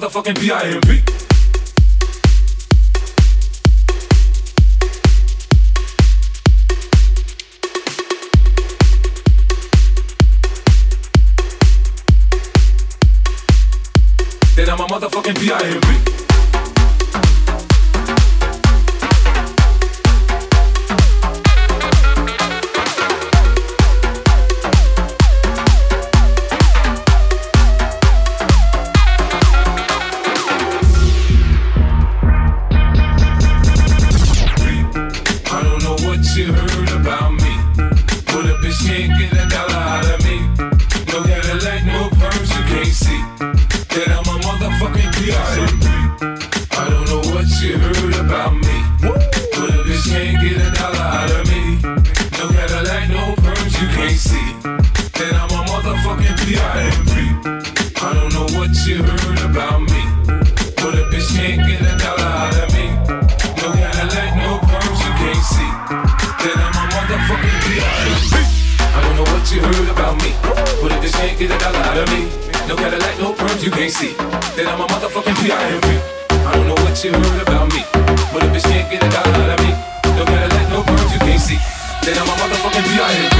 motherfucking P.I.M.P. Then I'm a motherfucking P.I.M.P. I don't know what you heard about me. But a bitch can't get a dollar out of me. No Cadillac, no perms, you can't see. That I'm a motherfucking P.I.M.P. I don't know what you heard about me. But a bitch can't get a dollar out of me. No Cadillac, no perms, you can't see. That I'm a motherfucking P.I.M.P.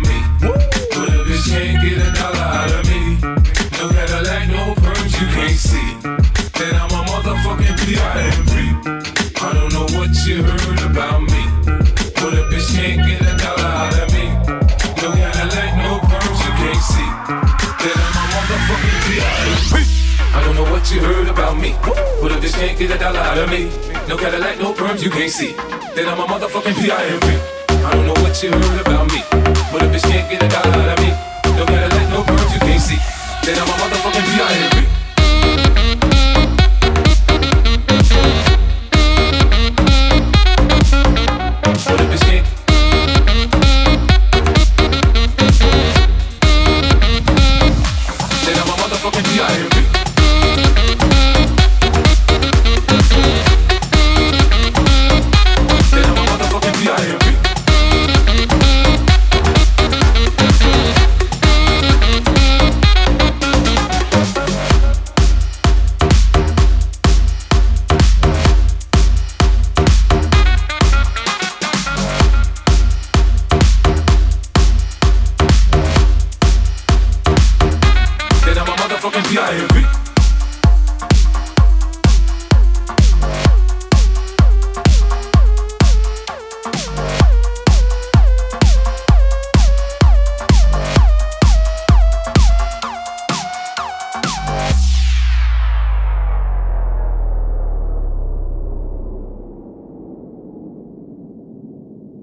Can't get a dollar out of me. No Cadillac, no perms, you can't see. That I'm a motherfucking P.I.M.P. I don't know what you heard about me. But a bitch can't get a dollar out of me. No Cadillac, no perms, you can't see. That I'm a motherfucking P.I.M.P. I don't know what you heard about me. But a bitch can't get a dollar Motherfucking P.I.M.P.